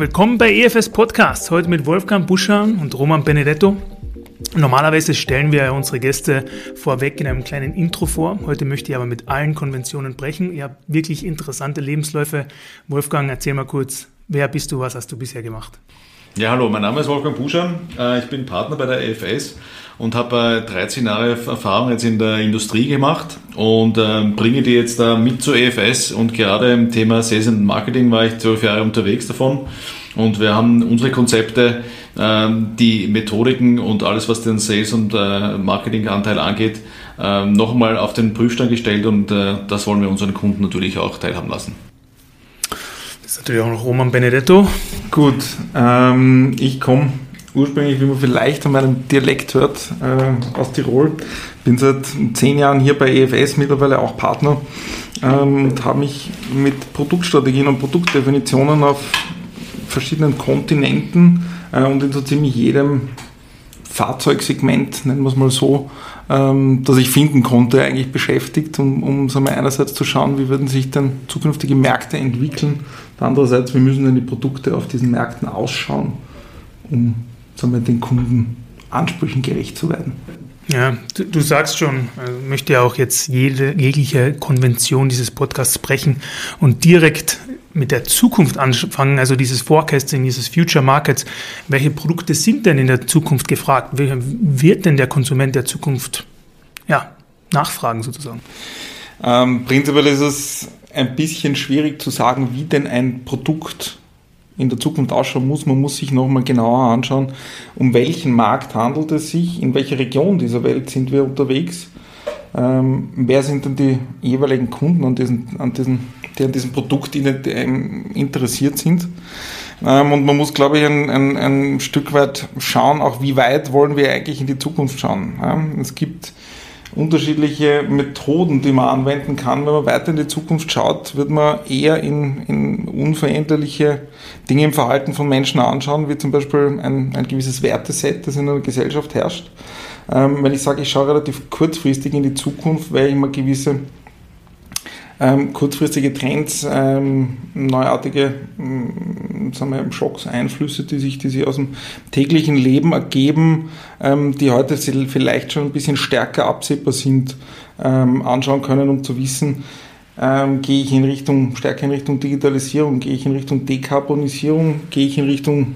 willkommen bei EFS Podcast. Heute mit Wolfgang Buschan und Roman Benedetto. Normalerweise stellen wir unsere Gäste vorweg in einem kleinen Intro vor. Heute möchte ich aber mit allen Konventionen brechen. Ihr habt wirklich interessante Lebensläufe. Wolfgang, erzähl mal kurz, wer bist du, was hast du bisher gemacht? Ja, hallo, mein Name ist Wolfgang Buschan. Äh, ich bin Partner bei der EFS und habe 13 äh, Jahre Erfahrung jetzt in der Industrie gemacht und äh, bringe die jetzt da mit zur EFS und gerade im Thema Sales and Marketing war ich zwölf Jahre unterwegs davon und wir haben unsere Konzepte, ähm, die Methodiken und alles, was den Sales- und äh, Marketinganteil angeht, ähm, nochmal auf den Prüfstand gestellt und das wollen wir unseren Kunden natürlich auch teilhaben lassen. Das ist natürlich auch noch Roman Benedetto. Gut, ähm, ich komme ursprünglich, wie man vielleicht an meinem Dialekt hört, äh, aus Tirol. Bin seit zehn Jahren hier bei EFS, mittlerweile auch Partner ähm, und habe mich mit Produktstrategien und Produktdefinitionen auf verschiedenen Kontinenten äh, und in so ziemlich jedem Fahrzeugsegment, nennen wir es mal so, ähm, das ich finden konnte, eigentlich beschäftigt, um, um sagen wir, einerseits zu schauen, wie würden sich dann zukünftige Märkte entwickeln, andererseits, wie müssen denn die Produkte auf diesen Märkten ausschauen, um sagen wir, den Kundenansprüchen gerecht zu werden. Ja, du, du sagst schon, also möchte ja auch jetzt jede, jegliche Konvention dieses Podcasts brechen und direkt mit der Zukunft anfangen, also dieses Forecasting, dieses Future Markets. Welche Produkte sind denn in der Zukunft gefragt? Welcher wird denn der Konsument der Zukunft ja, nachfragen sozusagen? Ähm, prinzipiell ist es ein bisschen schwierig zu sagen, wie denn ein Produkt in der Zukunft ausschauen muss. Man muss sich nochmal genauer anschauen, um welchen Markt handelt es sich, in welcher Region dieser Welt sind wir unterwegs, ähm, wer sind denn die jeweiligen Kunden, an diesen, an diesen, die an diesem Produkt interessiert sind. Ähm, und man muss, glaube ich, ein, ein, ein, Stück weit schauen, auch wie weit wollen wir eigentlich in die Zukunft schauen. Ja? Es gibt unterschiedliche Methoden, die man anwenden kann. Wenn man weiter in die Zukunft schaut, wird man eher in, in unveränderliche Dinge im Verhalten von Menschen anschauen, wie zum Beispiel ein, ein gewisses Werteset, das in einer Gesellschaft herrscht. Ähm, wenn ich sage, ich schaue relativ kurzfristig in die Zukunft, weil ich immer gewisse ähm, kurzfristige Trends, ähm, neuartige ähm, sagen wir, Schocks, Einflüsse, die sich, die sich aus dem täglichen Leben ergeben, ähm, die heute vielleicht schon ein bisschen stärker absehbar sind, ähm, anschauen können, um zu wissen, ähm, gehe ich in Richtung, stärker in Richtung Digitalisierung, gehe ich in Richtung Dekarbonisierung, gehe ich in Richtung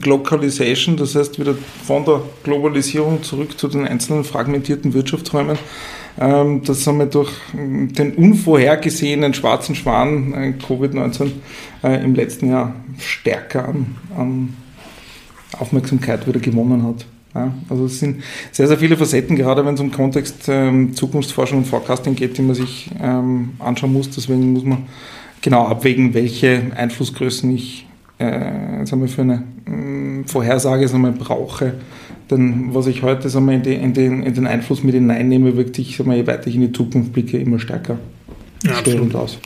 Globalization, das heißt wieder von der Globalisierung zurück zu den einzelnen fragmentierten Wirtschaftsräumen. Ähm, das haben wir durch den unvorhergesehenen schwarzen Schwan äh, Covid-19 äh, im letzten Jahr stärker an, an Aufmerksamkeit wieder gewonnen hat. Ja, also es sind sehr, sehr viele Facetten, gerade wenn es um Kontext ähm, Zukunftsforschung und Forecasting geht, die man sich ähm, anschauen muss. Deswegen muss man genau abwägen, welche Einflussgrößen ich äh, sagen wir, für eine äh, Vorhersage sagen wir, brauche. Denn was ich heute sagen wir, in, die, in, den, in den Einfluss mit hineinnehme, wirkt sich, sagen wir, je weiter ich in die Zukunft blicke, immer stärker ja, störend aus.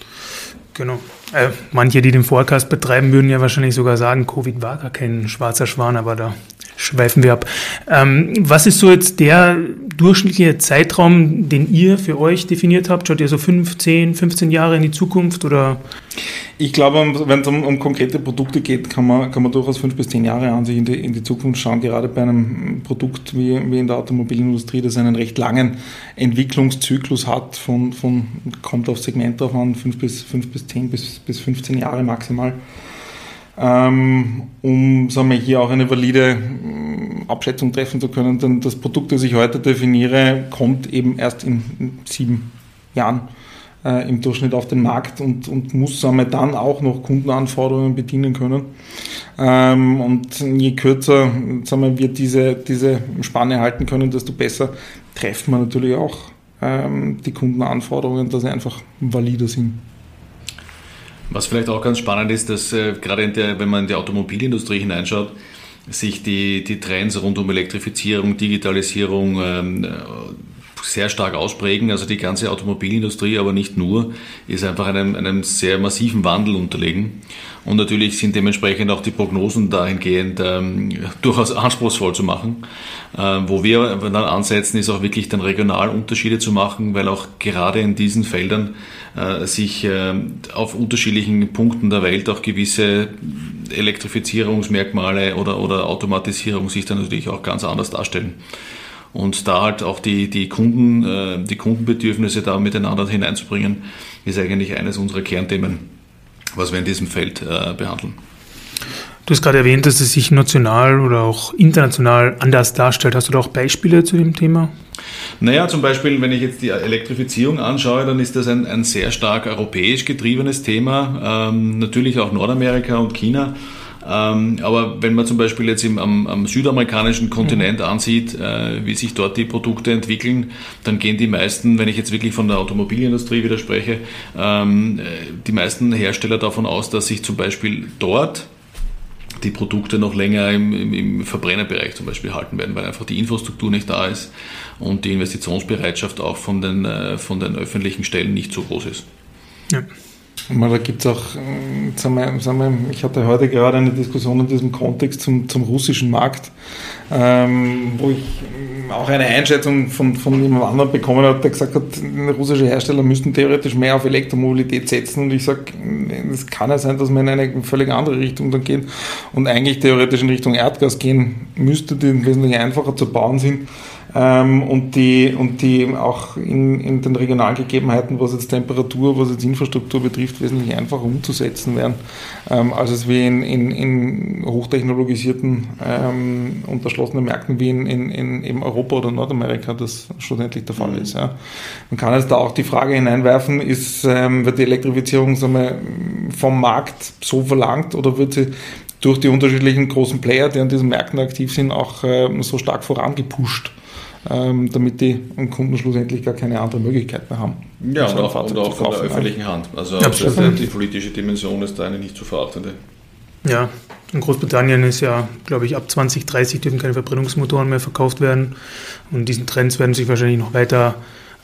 Genau. Äh, manche, die den Forecast betreiben, würden ja wahrscheinlich sogar sagen, Covid war gar kein schwarzer Schwan, aber da schweifen wir ab. Ähm, was ist so jetzt der durchschnittliche Zeitraum, den ihr für euch definiert habt? Schaut ihr so 15, 15 Jahre in die Zukunft oder? Ich glaube, wenn es um, um, konkrete Produkte geht, kann man, kann man durchaus fünf bis zehn Jahre an sich in die, in die Zukunft schauen. Gerade bei einem Produkt wie, wie in der Automobilindustrie, das einen recht langen Entwicklungszyklus hat, von, von kommt auf Segment drauf an, fünf bis, fünf bis zehn bis, bis 15 Jahre maximal. Ähm, um sagen wir, hier auch eine valide ähm, Abschätzung treffen zu können. Denn das Produkt, das ich heute definiere, kommt eben erst in sieben Jahren äh, im Durchschnitt auf den Markt und, und muss sagen wir, dann auch noch Kundenanforderungen bedienen können. Ähm, und je kürzer sagen wir, wir diese, diese Spanne halten können, desto besser treffen wir natürlich auch ähm, die Kundenanforderungen, dass sie einfach valider sind. Was vielleicht auch ganz spannend ist, dass äh, gerade der, wenn man in die Automobilindustrie hineinschaut, sich die, die Trends rund um Elektrifizierung, Digitalisierung, ähm, sehr stark ausprägen. Also die ganze Automobilindustrie, aber nicht nur, ist einfach einem, einem sehr massiven Wandel unterlegen. Und natürlich sind dementsprechend auch die Prognosen dahingehend ähm, durchaus anspruchsvoll zu machen. Ähm, wo wir dann ansetzen, ist auch wirklich dann regional Unterschiede zu machen, weil auch gerade in diesen Feldern äh, sich äh, auf unterschiedlichen Punkten der Welt auch gewisse Elektrifizierungsmerkmale oder, oder Automatisierung sich dann natürlich auch ganz anders darstellen. Und da halt auch die, die, Kunden, äh, die Kundenbedürfnisse da miteinander hineinzubringen, ist eigentlich eines unserer Kernthemen, was wir in diesem Feld äh, behandeln. Du hast gerade erwähnt, dass es sich national oder auch international anders darstellt. Hast du da auch Beispiele zu dem Thema? Naja, zum Beispiel, wenn ich jetzt die Elektrifizierung anschaue, dann ist das ein, ein sehr stark europäisch getriebenes Thema. Ähm, natürlich auch Nordamerika und China. Ähm, aber wenn man zum Beispiel jetzt im, am, am südamerikanischen Kontinent mhm. ansieht, äh, wie sich dort die Produkte entwickeln, dann gehen die meisten, wenn ich jetzt wirklich von der Automobilindustrie widerspreche, ähm, äh, die meisten Hersteller davon aus, dass sich zum Beispiel dort die Produkte noch länger im, im, im, Verbrennerbereich zum Beispiel halten werden, weil einfach die Infrastruktur nicht da ist und die Investitionsbereitschaft auch von den, äh, von den öffentlichen Stellen nicht so groß ist. Ja. Da gibt es auch, äh, sagen wir, sagen wir, ich hatte heute gerade eine Diskussion in diesem Kontext zum, zum russischen Markt, ähm, wo ich auch eine Einschätzung von, von jemand anderem bekommen habe, der gesagt hat, russische Hersteller müssten theoretisch mehr auf Elektromobilität setzen. Und ich sage, es kann ja sein, dass wir in eine völlig andere Richtung dann gehen und eigentlich theoretisch in Richtung Erdgas gehen müsste, die wesentlich einfacher zu bauen sind ähm, und, die, und die auch in, in den regionalen Gegebenheiten, was jetzt Temperatur, was jetzt Infrastruktur betrifft, wesentlich einfacher umzusetzen wären, ähm, als es wie in, in, in hochtechnologisierten ähm, und erschlossenen Märkten wie in, in, in eben Europa oder Nordamerika das schlussendlich der Fall mhm. ist. Ja. Man kann jetzt da auch die Frage hineinwerfen, ist, ähm, wird die Elektrifizierung sagen wir, vom Markt so verlangt oder wird sie durch die unterschiedlichen großen Player, die an diesen Märkten aktiv sind, auch äh, so stark vorangepusht? Ähm, damit die Kunden schlussendlich gar keine andere Möglichkeit mehr haben. Ja, und auch, und auch von der öffentlichen Hand. Also ja, die politische Dimension ist da eine nicht zu verachtende. Ja, in Großbritannien ist ja, glaube ich, ab 2030 dürfen keine Verbrennungsmotoren mehr verkauft werden. Und diesen Trends werden sich wahrscheinlich noch weiter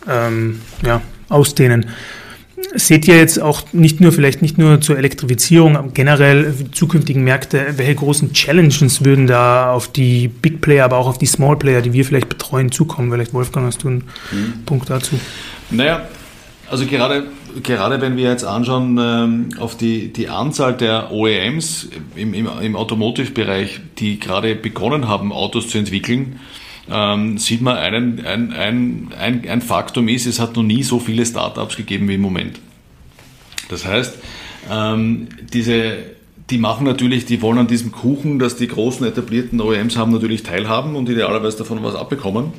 ähm, ja, ausdehnen seht ihr jetzt auch nicht nur, vielleicht nicht nur zur Elektrifizierung, aber generell zukünftigen Märkte, welche großen Challenges würden da auf die Big Player, aber auch auf die Small Player, die wir vielleicht betreuen, zukommen? Vielleicht, Wolfgang, hast du einen mhm. Punkt dazu? Naja, also gerade, gerade wenn wir jetzt anschauen ähm, auf die, die Anzahl der OEMs im, im, im Automotive-Bereich, die gerade begonnen haben, Autos zu entwickeln, ähm, sieht man einen, ein, ein, ein, ein Faktum ist, es hat noch nie so viele Startups gegeben wie im Moment. Das heißt, ähm, diese, die machen natürlich, die wollen an diesem Kuchen, dass die großen etablierten OEMs haben, natürlich teilhaben und idealerweise davon was abbekommen.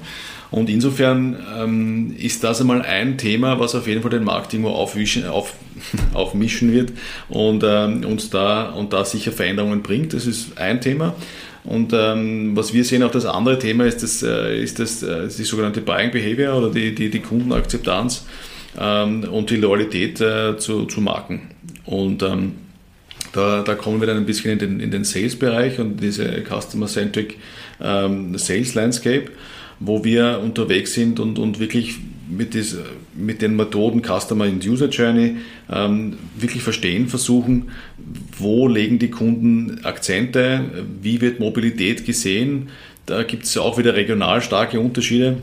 Und insofern ähm, ist das einmal ein Thema, was auf jeden Fall den Markt irgendwo aufwischen, auf, aufmischen wird und ähm, uns da und da sicher Veränderungen bringt. Das ist ein Thema. Und ähm, was wir sehen, auch das andere Thema ist, das, äh, ist das, äh, die sogenannte Buying Behavior oder die, die, die Kundenakzeptanz ähm, und die Loyalität äh, zu, zu Marken. Und ähm, da, da kommen wir dann ein bisschen in den, in den Sales-Bereich und diese Customer-Centric ähm, Sales Landscape, wo wir unterwegs sind und, und wirklich mit, dieser, mit den Methoden Customer and User Journey ähm, wirklich verstehen versuchen, wo legen die Kunden Akzente, wie wird Mobilität gesehen. Da gibt es auch wieder regional starke Unterschiede.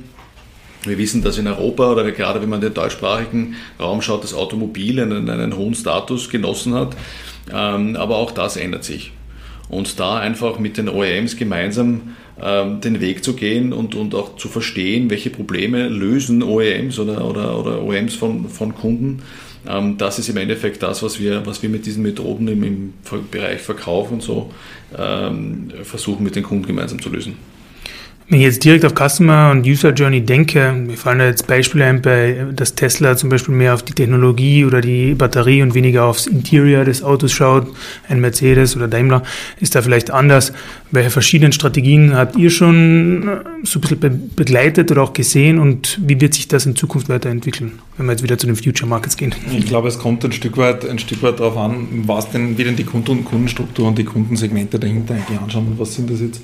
Wir wissen, dass in Europa oder gerade wenn man den deutschsprachigen Raum schaut, das Automobil einen, einen hohen Status genossen hat. Ähm, aber auch das ändert sich. Und da einfach mit den OEMs gemeinsam ähm, den Weg zu gehen und, und auch zu verstehen, welche Probleme lösen OEMs oder, oder, oder OEMs von, von Kunden. Ähm, das ist im Endeffekt das, was wir, was wir mit diesen Methoden im, im Bereich Verkauf und so ähm, versuchen mit den Kunden gemeinsam zu lösen. Wenn ich jetzt direkt auf Customer und User Journey denke, mir fallen da jetzt Beispiele ein, bei, dass Tesla zum Beispiel mehr auf die Technologie oder die Batterie und weniger aufs Interior des Autos schaut, ein Mercedes oder Daimler ist da vielleicht anders. Welche verschiedenen Strategien habt ihr schon äh, so ein bisschen begleitet oder auch gesehen und wie wird sich das in Zukunft weiterentwickeln, wenn wir jetzt wieder zu den Future Markets gehen? Ich glaube, es kommt ein Stück weit, ein Stück weit darauf an, was denn, wie denn die Kunden Kundenstruktur und die Kundensegmente dahinter eigentlich anschauen und was sind das jetzt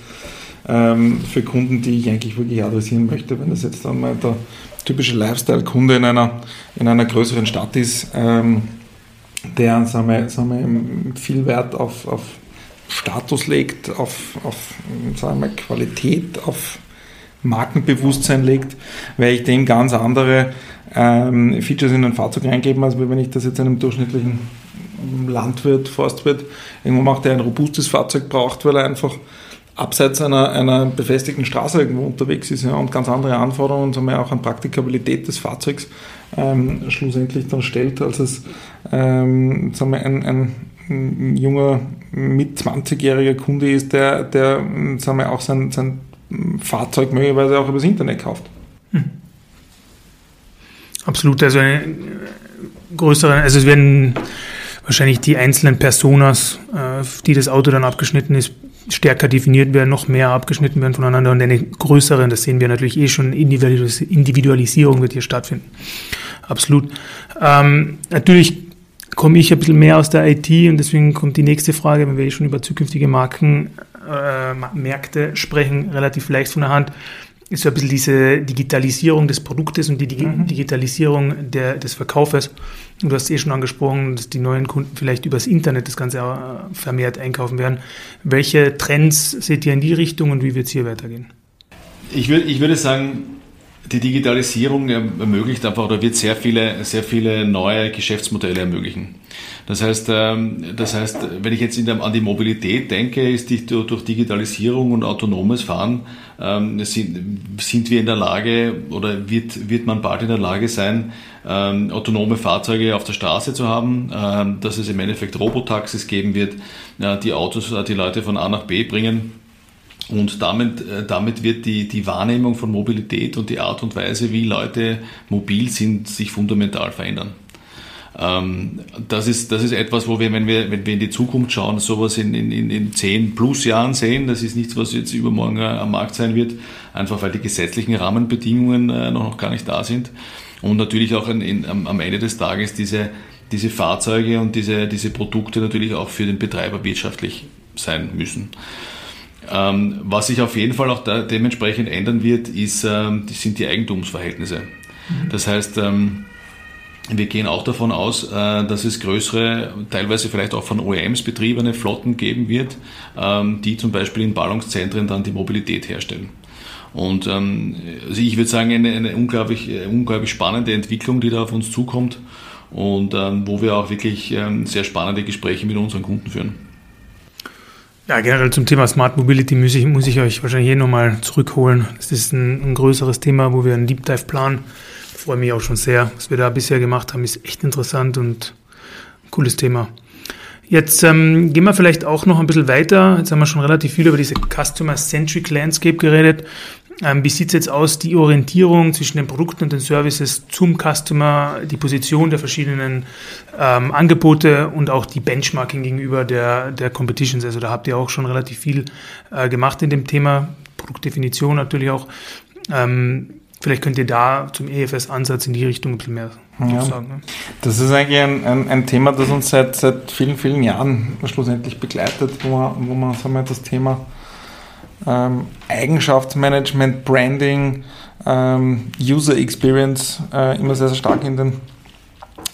ähm, für Kunden, die ich eigentlich wirklich adressieren möchte. Wenn das jetzt dann mal der typische Lifestyle-Kunde in einer, in einer größeren Stadt ist, ähm, der sagen wir, sagen wir, viel Wert auf, auf Status legt, auf, auf sagen wir, Qualität, auf Markenbewusstsein legt, werde ich dem ganz andere ähm, Features in ein Fahrzeug reingeben, als wenn ich das jetzt einem durchschnittlichen Landwirt, Forstwirt irgendwo macht, der ein robustes Fahrzeug braucht, weil er einfach abseits einer, einer befestigten Straße irgendwo unterwegs ist ja, und ganz andere Anforderungen wir, auch an Praktikabilität des Fahrzeugs ähm, schlussendlich dann stellt, als es ähm, wir, ein, ein, junger mit 20-jähriger Kunde ist, der, der wir, auch sein, sein Fahrzeug möglicherweise auch übers Internet kauft. Hm. Absolut, also größere, also es werden wahrscheinlich die einzelnen Personas, äh, die das Auto dann abgeschnitten ist, stärker definiert werden, noch mehr abgeschnitten werden voneinander und eine größere, das sehen wir natürlich eh schon, Individualisierung wird hier stattfinden. Absolut. Ähm, natürlich komme ich ein bisschen mehr aus der IT und deswegen kommt die nächste Frage, wenn wir eh schon über zukünftige Marken, äh, Märkte sprechen, relativ leicht von der Hand ist so ein bisschen diese Digitalisierung des Produktes und die Digi mhm. Digitalisierung der, des Verkaufes. Und du hast eh schon angesprochen, dass die neuen Kunden vielleicht übers Internet das Ganze äh, vermehrt einkaufen werden. Welche Trends seht ihr in die Richtung und wie wird es hier weitergehen? Ich, würd, ich würde sagen, die Digitalisierung ermöglicht einfach oder wird sehr viele, sehr viele neue Geschäftsmodelle ermöglichen. Das heißt, ähm, das heißt, wenn ich jetzt der, an die Mobilität denke, ist die, durch Digitalisierung und autonomes Fahren ähm, sind, sind wir in der Lage oder wird, wird man bald in der Lage sein, ähm, autonome Fahrzeuge auf der Straße zu haben, ähm, dass es im Endeffekt Robotaxis geben wird, äh, die Autos, äh, die Leute von A nach B bringen. Und damit, äh, damit wird die, die Wahrnehmung von Mobilität und die Art und Weise, wie Leute mobil sind, sich fundamental verändern. Ähm, das, ist, das ist etwas, wo wir, wenn wir, wenn wir in die Zukunft schauen, sowas in, in, in 10 plus Jahren sehen. Das ist nichts, was jetzt übermorgen äh, am Markt sein wird, einfach weil die gesetzlichen Rahmenbedingungen äh, noch, gar nicht da sind. Und natürlich auch in, in, am Ende des Tages diese, diese Fahrzeuge und diese, diese Produkte natürlich auch für den Betreiber wirtschaftlich sein müssen. Ähm, was sich auf jeden Fall auch dementsprechend ändern wird, ist, ähm, sind die Eigentumsverhältnisse. Mhm. Das heißt, ähm, wir gehen auch davon aus, äh, dass es größere, teilweise vielleicht auch von OEMs betriebene Flotten geben wird, ähm, die zum Beispiel in Ballungszentren dann die Mobilität herstellen. Und ähm, also ich würde sagen, eine, eine unglaublich, äh, unglaublich spannende Entwicklung, die da auf uns zukommt und ähm, wo wir auch wirklich sehr spannende Gespräche mit unseren Kunden führen. Ja, generell zum Thema Smart Mobility muss ich, muss ich euch wahrscheinlich hier nochmal zurückholen. Das ist ein, ein größeres Thema, wo wir einen Deep Dive planen freue mich auch schon sehr. Was wir da bisher gemacht haben, ist echt interessant und ein cooles Thema. Jetzt ähm, gehen wir vielleicht auch noch ein bisschen weiter. Jetzt haben wir schon relativ viel über diese Customer-Centric Landscape geredet. Ähm, wie sieht es jetzt aus, die Orientierung zwischen den Produkten und den Services zum Customer, die Position der verschiedenen ähm, Angebote und auch die Benchmarking gegenüber der, der Competitions? Also da habt ihr auch schon relativ viel äh, gemacht in dem Thema. Produktdefinition natürlich auch. Ähm, Vielleicht könnt ihr da zum EFS-Ansatz in die Richtung ein bisschen mehr ja. sagen. Ne? Das ist eigentlich ein, ein, ein, Thema, das uns seit, seit vielen, vielen Jahren schlussendlich begleitet, wo man, wo man sagen wir, das Thema ähm, Eigenschaftsmanagement, Branding, ähm, User Experience äh, immer sehr, sehr stark in den,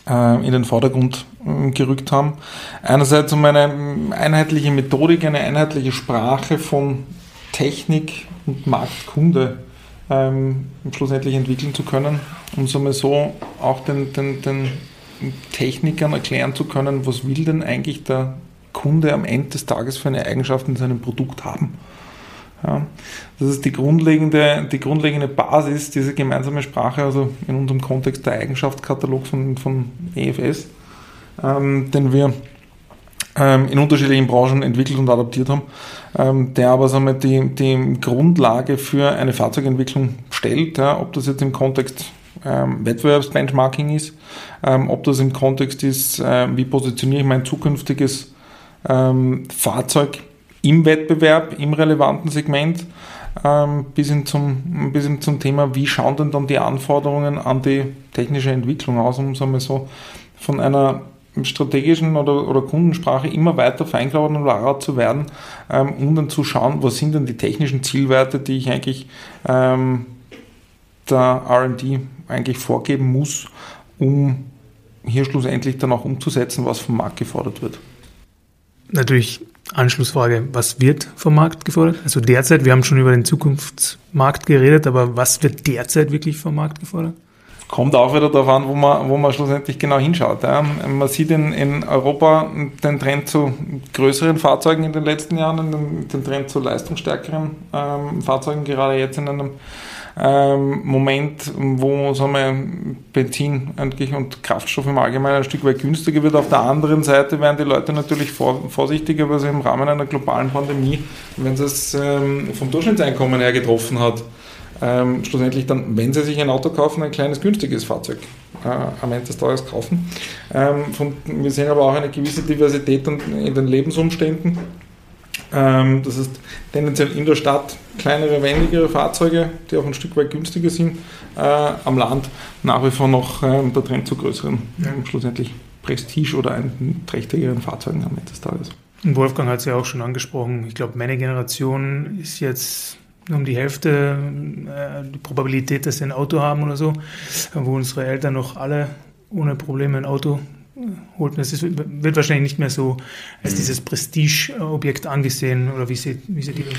äh, in den Vordergrund äh, gerückt haben. Einerseits um eine einheitliche Methodik, eine einheitliche Sprache von Technik und Marktkunde ähm, schlussendlich entwickeln zu können, um so, so auch den, den, den Technikern erklären zu können, was will denn eigentlich der Kunde am Ende des Tages für eine Eigenschaft in seinem Produkt haben. Ja, das ist die grundlegende, die grundlegende Basis, diese gemeinsame Sprache, also in unserem Kontext der Eigenschaftskatalog von, von EFS, ähm, den wir ähm, in unterschiedlichen Branchen entwickelt und adaptiert haben, ähm, der aber sagen wir, die, die Grundlage für eine Fahrzeugentwicklung stellt, ja, ob das jetzt im Kontext ähm, Wettbewerbsbenchmarking ist, ähm, ob das im Kontext ist, äh, wie positioniere ich mein zukünftiges ähm, Fahrzeug im Wettbewerb, im relevanten Segment, ähm, bis, hin zum, bis hin zum Thema, wie schauen denn dann die Anforderungen an die technische Entwicklung aus, um sagen wir so, von einer strategischen oder, oder Kundensprache immer weiter klarer zu werden, ähm, um dann zu schauen, was sind denn die technischen Zielwerte, die ich eigentlich ähm, der RD eigentlich vorgeben muss, um hier schlussendlich dann auch umzusetzen, was vom Markt gefordert wird. Natürlich Anschlussfrage, was wird vom Markt gefordert? Also derzeit, wir haben schon über den Zukunftsmarkt geredet, aber was wird derzeit wirklich vom Markt gefordert? Kommt auch wieder darauf an, wo man, wo man schlussendlich genau hinschaut. Ja. Man sieht in, in Europa den Trend zu größeren Fahrzeugen in den letzten Jahren, den, den Trend zu leistungsstärkeren ähm, Fahrzeugen, gerade jetzt in einem ähm, Moment, wo sagen wir, Benzin eigentlich und Kraftstoff im Allgemeinen ein Stück weit günstiger wird. Auf der anderen Seite werden die Leute natürlich vor, vorsichtiger, weil sie im Rahmen einer globalen Pandemie, wenn sie es ähm, vom Durchschnittseinkommen her getroffen hat, ähm, schlussendlich dann, wenn sie sich ein Auto kaufen, ein kleines günstiges Fahrzeug äh, am Ende des Tages kaufen. Ähm, von, wir sehen aber auch eine gewisse Diversität in den Lebensumständen. Ähm, das ist tendenziell in der Stadt kleinere, wendigere Fahrzeuge, die auch ein Stück weit günstiger sind. Äh, am Land nach wie vor noch ähm, der Trend zu größeren, ja. schlussendlich Prestige- oder einen trächtigeren Fahrzeugen am Ende des Tages. Wolfgang hat es ja auch schon angesprochen. Ich glaube, meine Generation ist jetzt um die Hälfte äh, die Probabilität, dass sie ein Auto haben oder so, wo unsere Eltern noch alle ohne Probleme ein Auto holt man es. wird wahrscheinlich nicht mehr so als dieses Prestigeobjekt angesehen oder wie seht, wie ihr das?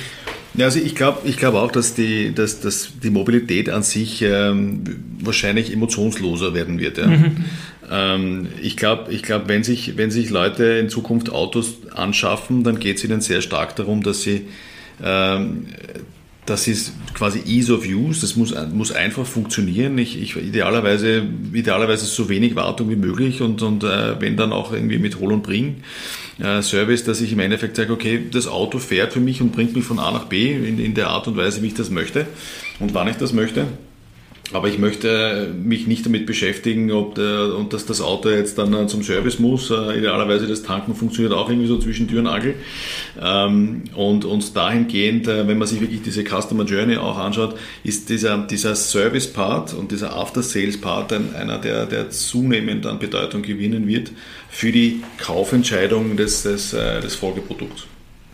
Ja, also ich glaube ich glaub auch, dass die, dass, dass die Mobilität an sich ähm, wahrscheinlich emotionsloser werden wird. Ja. Mhm. Ähm, ich glaube, ich glaub, wenn, sich, wenn sich Leute in Zukunft Autos anschaffen, dann geht es ihnen sehr stark darum, dass sie ähm, das ist quasi Ease of Use, das muss, muss einfach funktionieren. Ich, ich, idealerweise, idealerweise so wenig Wartung wie möglich und, und äh, wenn dann auch irgendwie mit Hol und Bring äh, Service, dass ich im Endeffekt sage, okay, das Auto fährt für mich und bringt mich von A nach B in, in der Art und Weise, wie ich das möchte und wann ich das möchte. Aber ich möchte mich nicht damit beschäftigen, ob der, und dass das Auto jetzt dann äh, zum Service muss. Äh, idealerweise das Tanken funktioniert auch irgendwie so zwischen Tür und Angel. Ähm, und, und dahingehend, äh, wenn man sich wirklich diese Customer Journey auch anschaut, ist dieser, dieser Service-Part und dieser After-Sales-Part einer, der, der zunehmend an Bedeutung gewinnen wird für die Kaufentscheidung des, des, des Folgeprodukts.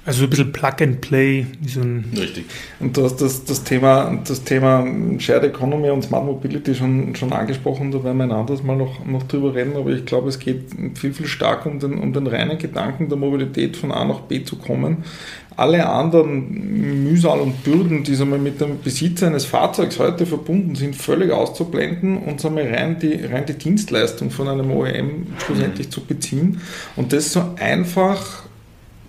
Also ein bisschen Plug and Play. So Richtig. Und du hast das, das, Thema, das Thema Shared Economy und Smart Mobility schon, schon angesprochen, da werden wir ein anderes Mal noch, noch drüber reden, aber ich glaube, es geht viel, viel stärker um den, um den reinen Gedanken der Mobilität von A nach B zu kommen. Alle anderen Mühsal und Bürden, die sagen wir, mit dem Besitz eines Fahrzeugs heute verbunden sind, völlig auszublenden und sagen wir, rein, die, rein die Dienstleistung von einem OEM schlussendlich zu beziehen und das so einfach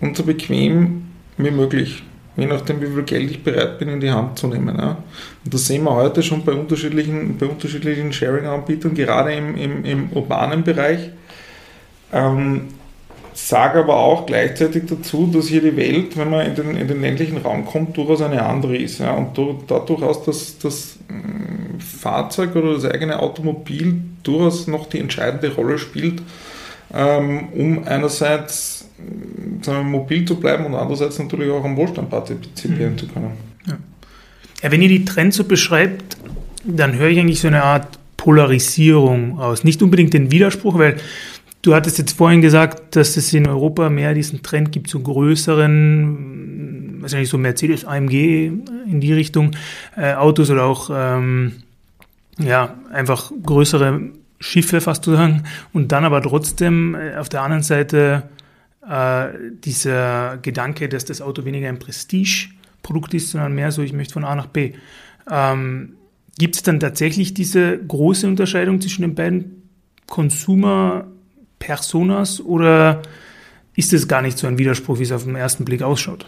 und so bequem wie möglich, je nachdem, wie viel Geld ich bereit bin, in die Hand zu nehmen. Ja. Und das sehen wir heute schon bei unterschiedlichen, bei unterschiedlichen Sharing-Anbietern, gerade im, im, im urbanen Bereich. Ähm, sage aber auch gleichzeitig dazu, dass hier die Welt, wenn man in den, in den ländlichen Raum kommt, durchaus eine andere ist. Ja. Und da durchaus das, das mm, Fahrzeug oder das eigene Automobil durchaus noch die entscheidende Rolle spielt, ähm, um einerseits mobil zu bleiben und andererseits natürlich auch am Wohlstand partizipieren mhm. zu können. Ja. ja. wenn ihr die Trends so beschreibt, dann höre ich eigentlich so eine Art Polarisierung aus. Nicht unbedingt den Widerspruch, weil du hattest jetzt vorhin gesagt, dass es in Europa mehr diesen Trend gibt zu größeren, wahrscheinlich so Mercedes AMG in die Richtung äh, Autos oder auch ähm, ja einfach größere Schiffe fast zu sagen und dann aber trotzdem äh, auf der anderen Seite äh, dieser Gedanke, dass das Auto weniger ein Prestige-Produkt ist, sondern mehr so, ich möchte von A nach B. Ähm, Gibt es dann tatsächlich diese große Unterscheidung zwischen den beiden Consumer-Personas oder ist es gar nicht so ein Widerspruch, wie es auf den ersten Blick ausschaut?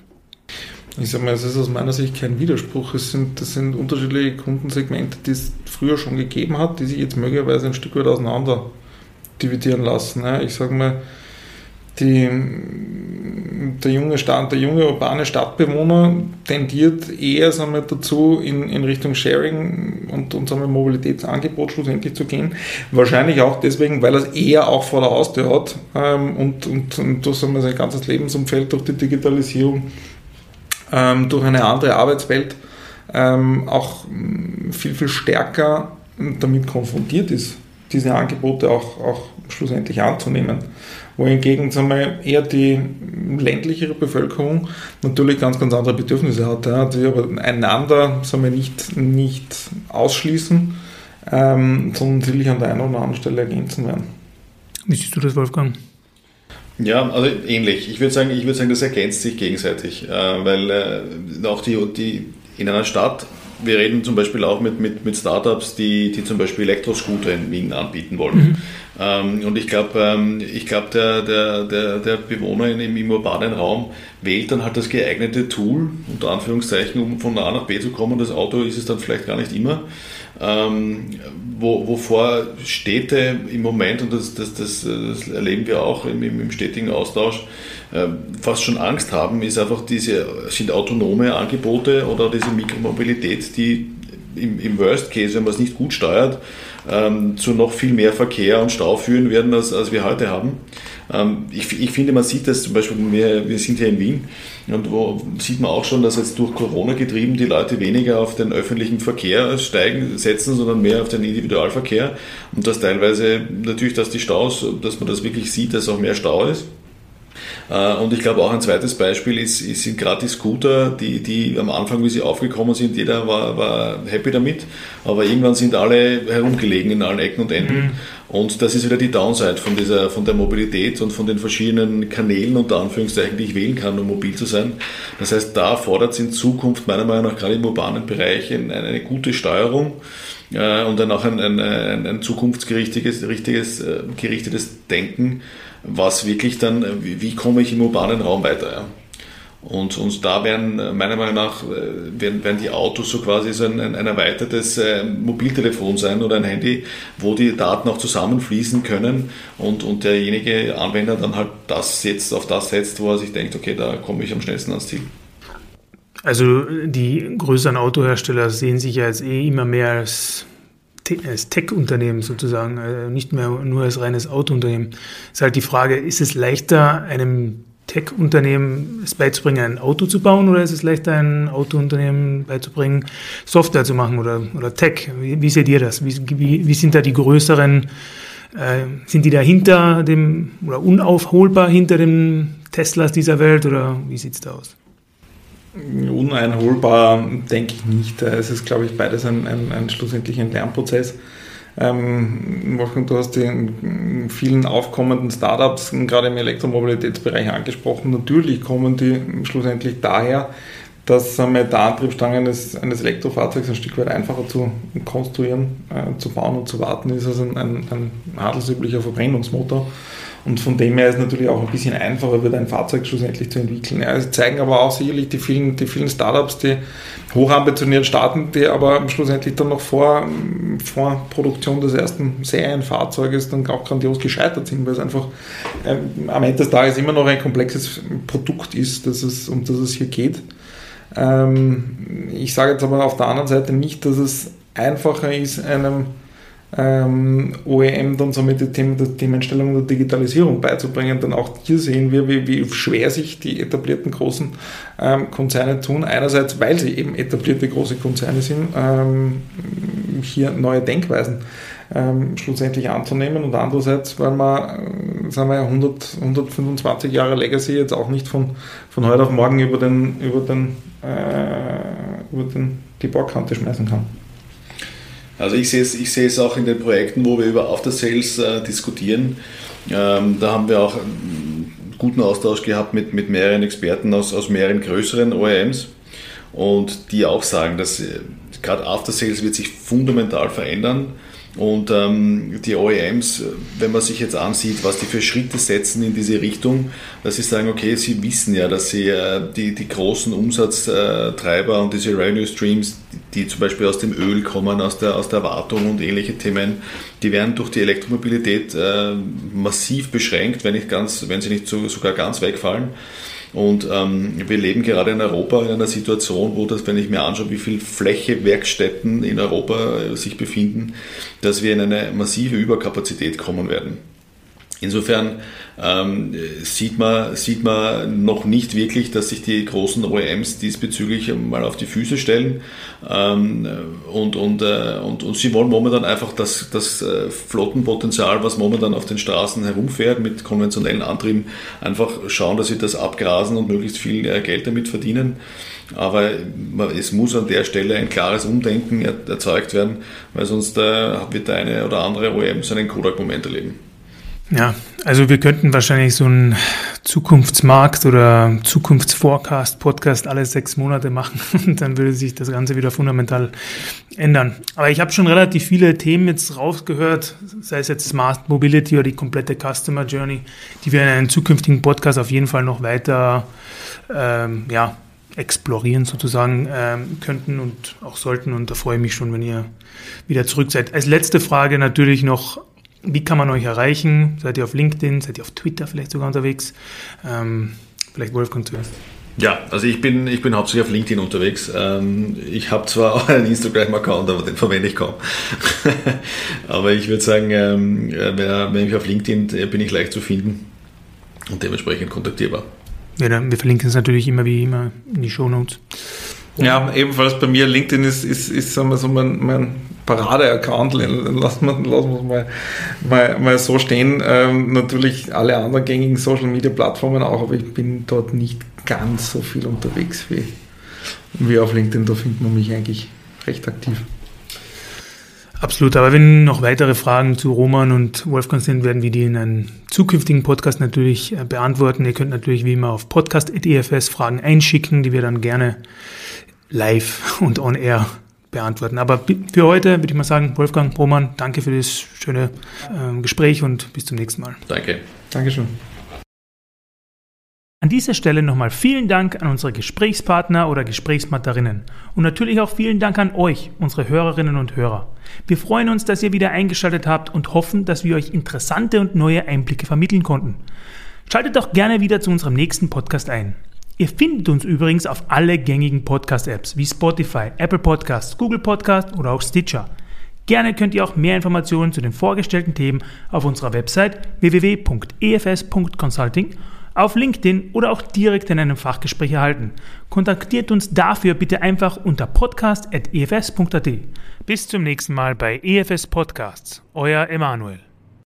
Ich sage mal, es ist aus meiner Sicht kein Widerspruch. Es sind, das sind unterschiedliche Kundensegmente, die es früher schon gegeben hat, die sich jetzt möglicherweise ein Stück weit auseinander dividieren lassen. Ich sage mal, die, der, junge Stadt, der junge urbane Stadtbewohner tendiert eher wir, dazu, in, in Richtung Sharing und, und sagen wir, Mobilitätsangebot schlussendlich zu gehen. Wahrscheinlich auch deswegen, weil er es eher auch vor der Haustür hat ähm, und, und, und durch sagen wir, sein ganzes Lebensumfeld, durch die Digitalisierung, ähm, durch eine andere Arbeitswelt ähm, auch viel, viel stärker damit konfrontiert ist diese Angebote auch, auch schlussendlich anzunehmen. Wohingegen sagen wir, eher die ländlichere Bevölkerung natürlich ganz, ganz andere Bedürfnisse hat, ja, die aber einander sagen wir, nicht, nicht ausschließen, ähm, sondern sicherlich an der einen oder anderen Stelle ergänzen werden. Wie siehst du das, Wolfgang? Ja, also ähnlich. Ich würde sagen, ich würde sagen, das ergänzt sich gegenseitig, äh, weil äh, auch die, die in einer Stadt wir reden zum Beispiel auch mit, mit, mit Startups, die, die zum Beispiel Elektroscooter in Wien anbieten wollen. Mhm. Ähm, und ich glaube, ähm, ich glaub, der, der, der, der Bewohner in, im urbanen Raum wählt dann halt das geeignete Tool, unter Anführungszeichen, um von A nach B zu kommen. Das Auto ist es dann vielleicht gar nicht immer. Ähm, wo, wovor Städte im Moment, und das, das, das, das erleben wir auch im, im stetigen Austausch, äh, fast schon Angst haben, ist einfach diese, sind autonome Angebote oder diese Mikromobilität, die im, im Worst Case, wenn man es nicht gut steuert, ähm, zu noch viel mehr Verkehr und Stau führen werden, als, als wir heute haben. Ähm, ich, ich, finde, man sieht das zum Beispiel, wir, wir sind hier in Wien und wo sieht man auch schon, dass jetzt durch Corona getrieben die Leute weniger auf den öffentlichen Verkehr steigen, setzen, sondern mehr auf den Individualverkehr und dass teilweise natürlich, dass die Staus, dass man das wirklich sieht, dass auch mehr Stau ist. Äh, und ich glaube auch ein zweites Beispiel ist, ist sind gerade die Scooter, die, die am Anfang, wie sie aufgekommen sind, jeder war, war happy damit, aber irgendwann sind alle herumgelegen in allen Ecken und Enden. Mhm. Und das ist wieder die Downside von, dieser, von der Mobilität und von den verschiedenen Kanälen unter Anführungszeichen, die ich wählen kann, um mobil zu sein. Das heißt, da fordert es in Zukunft meiner Meinung nach gerade im urbanen Bereich eine, eine gute Steuerung äh, und dann auch ein, ein, ein, ein zukunftsgerichtetes richtiges, äh, gerichtetes Denken was wirklich dann, wie, komme ich im urbanen Raum weiter. Ja? Und, und da werden meiner Meinung nach äh, werden, werden die Autos so quasi so ein, ein erweitertes äh, Mobiltelefon sein oder ein Handy, wo die Daten auch zusammenfließen können und, und derjenige Anwender dann halt das jetzt auf das setzt, wo er sich denkt, okay, da komme ich am schnellsten ans Ziel. Also die größeren Autohersteller sehen sich ja jetzt eh immer mehr als als Tech-Unternehmen sozusagen, äh, nicht mehr nur als reines Autounternehmen. Ist halt die Frage, ist es leichter, einem Tech-Unternehmen es beizubringen, ein Auto zu bauen oder ist es leichter, ein Autounternehmen beizubringen, Software zu machen oder, oder Tech? Wie, wie seht ihr das? Wie, wie, wie sind da die größeren, äh, sind die dahinter dem oder unaufholbar hinter den Teslas dieser Welt oder wie sieht es da aus? Uneinholbar denke ich nicht. Es ist, glaube ich, beides ein, ein, ein schlussendlich ein Lernprozess. Ähm, du hast die vielen aufkommenden Startups gerade im Elektromobilitätsbereich angesprochen. Natürlich kommen die schlussendlich daher, dass äh, der Antriebsstrang eines, eines Elektrofahrzeugs ein Stück weit einfacher zu konstruieren, äh, zu bauen und zu warten ist als ein, ein, ein handelsüblicher Verbrennungsmotor. Und von dem her ist es natürlich auch ein bisschen einfacher, wird ein Fahrzeug schlussendlich zu entwickeln. Ja, es zeigen aber auch sicherlich die vielen, die vielen Startups, die hochambitioniert starten, die aber schlussendlich dann noch vor, vor Produktion des ersten Serienfahrzeuges dann auch grandios gescheitert sind, weil es einfach äh, am Ende des Tages immer noch ein komplexes Produkt ist, das es, um das es hier geht. Ähm, ich sage jetzt aber auf der anderen Seite nicht, dass es einfacher ist, einem ähm, OEM dann so mit dem der Themenstellung der Digitalisierung beizubringen, dann auch hier sehen wir, wie, wie schwer sich die etablierten großen ähm, Konzerne tun. Einerseits, weil sie eben etablierte große Konzerne sind, ähm, hier neue Denkweisen ähm, schlussendlich anzunehmen und andererseits, weil man, äh, sagen wir, 100, 125 Jahre Legacy jetzt auch nicht von, von heute auf morgen über, den, über, den, äh, über den, die Bordkante schmeißen kann. Also ich sehe es, ich sehe es auch in den Projekten, wo wir über After Sales äh, diskutieren. Ähm, da haben wir auch einen guten Austausch gehabt mit, mit mehreren Experten aus, aus mehreren größeren OEMs und die auch sagen, dass äh, gerade After Sales wird sich fundamental verändern und ähm, die OEMs, wenn man sich jetzt ansieht, was die für Schritte setzen in diese Richtung, dass sie sagen, okay, sie wissen ja, dass sie äh, die, die großen Umsatztreiber und diese Revenue Streams, die, die, zum Beispiel aus dem Öl kommen, aus der, aus der Wartung und ähnliche Themen, die werden durch die Elektromobilität äh, massiv beschränkt, wenn, nicht ganz, wenn sie nicht so, sogar ganz wegfallen. Und ähm, wir leben gerade in Europa in einer Situation, wo das, wenn ich mir anschaue, wie viel Fläche Werkstätten in Europa äh, sich befinden, dass wir in eine massive Überkapazität kommen werden. Insofern ähm, sieht, man, sieht man noch nicht wirklich, dass sich die großen OEMs diesbezüglich mal auf die Füße stellen. Ähm, und, und, äh, und, und sie wollen momentan einfach das, das äh, Flottenpotenzial, was momentan auf den Straßen herumfährt, mit konventionellen Antrieben, einfach schauen, dass sie das abgrasen und möglichst viel äh, Geld damit verdienen. Aber es muss an der Stelle ein klares Umdenken erzeugt werden, weil sonst äh, wird der eine oder andere OEM seinen Kodak-Moment erleben. Ja, also wir könnten wahrscheinlich so einen Zukunftsmarkt oder Zukunftsforecast-Podcast alle sechs Monate machen und dann würde sich das Ganze wieder fundamental ändern. Aber ich habe schon relativ viele Themen jetzt rausgehört, sei es jetzt Smart Mobility oder die komplette Customer Journey, die wir in einem zukünftigen Podcast auf jeden Fall noch weiter ähm, ja, explorieren sozusagen ähm, könnten und auch sollten. Und da freue ich mich schon, wenn ihr wieder zurück seid. Als letzte Frage natürlich noch wie kann man euch erreichen? Seid ihr auf LinkedIn? Seid ihr auf Twitter vielleicht sogar unterwegs? Ähm, vielleicht Wolfgang zuerst. Ja, also ich bin, ich bin hauptsächlich auf LinkedIn unterwegs. Ähm, ich habe zwar auch einen Instagram-Account, aber den verwende ich kaum. aber ich würde sagen, ähm, wenn ich auf LinkedIn bin ich leicht zu finden und dementsprechend kontaktierbar. Ja, dann, wir verlinken es natürlich immer wie immer in die Show Notes. Ja, ebenfalls bei mir, LinkedIn ist, ist, ist sagen wir so mein, mein Parade-Account, lassen wir, wir mal, mal, mal so stehen. Ähm, natürlich alle anderen gängigen Social-Media-Plattformen auch, aber ich bin dort nicht ganz so viel unterwegs wie, wie auf LinkedIn. Da findet man mich eigentlich recht aktiv. Absolut, aber wenn noch weitere Fragen zu Roman und Wolfgang sind, werden wir die in einem zukünftigen Podcast natürlich äh, beantworten. Ihr könnt natürlich wie immer auf podcast.efs Fragen einschicken, die wir dann gerne live und on air beantworten. Aber für heute würde ich mal sagen, Wolfgang Broman, danke für das schöne äh, Gespräch und bis zum nächsten Mal. Danke. Dankeschön. An dieser Stelle nochmal vielen Dank an unsere Gesprächspartner oder Gesprächspartnerinnen und natürlich auch vielen Dank an euch, unsere Hörerinnen und Hörer. Wir freuen uns, dass ihr wieder eingeschaltet habt und hoffen, dass wir euch interessante und neue Einblicke vermitteln konnten. Schaltet doch gerne wieder zu unserem nächsten Podcast ein. Ihr findet uns übrigens auf alle gängigen Podcast-Apps wie Spotify, Apple Podcasts, Google Podcasts oder auch Stitcher. Gerne könnt ihr auch mehr Informationen zu den vorgestellten Themen auf unserer Website www.efs.consulting, auf LinkedIn oder auch direkt in einem Fachgespräch erhalten. Kontaktiert uns dafür bitte einfach unter podcast.efs.at. Bis zum nächsten Mal bei EFS Podcasts. Euer Emanuel.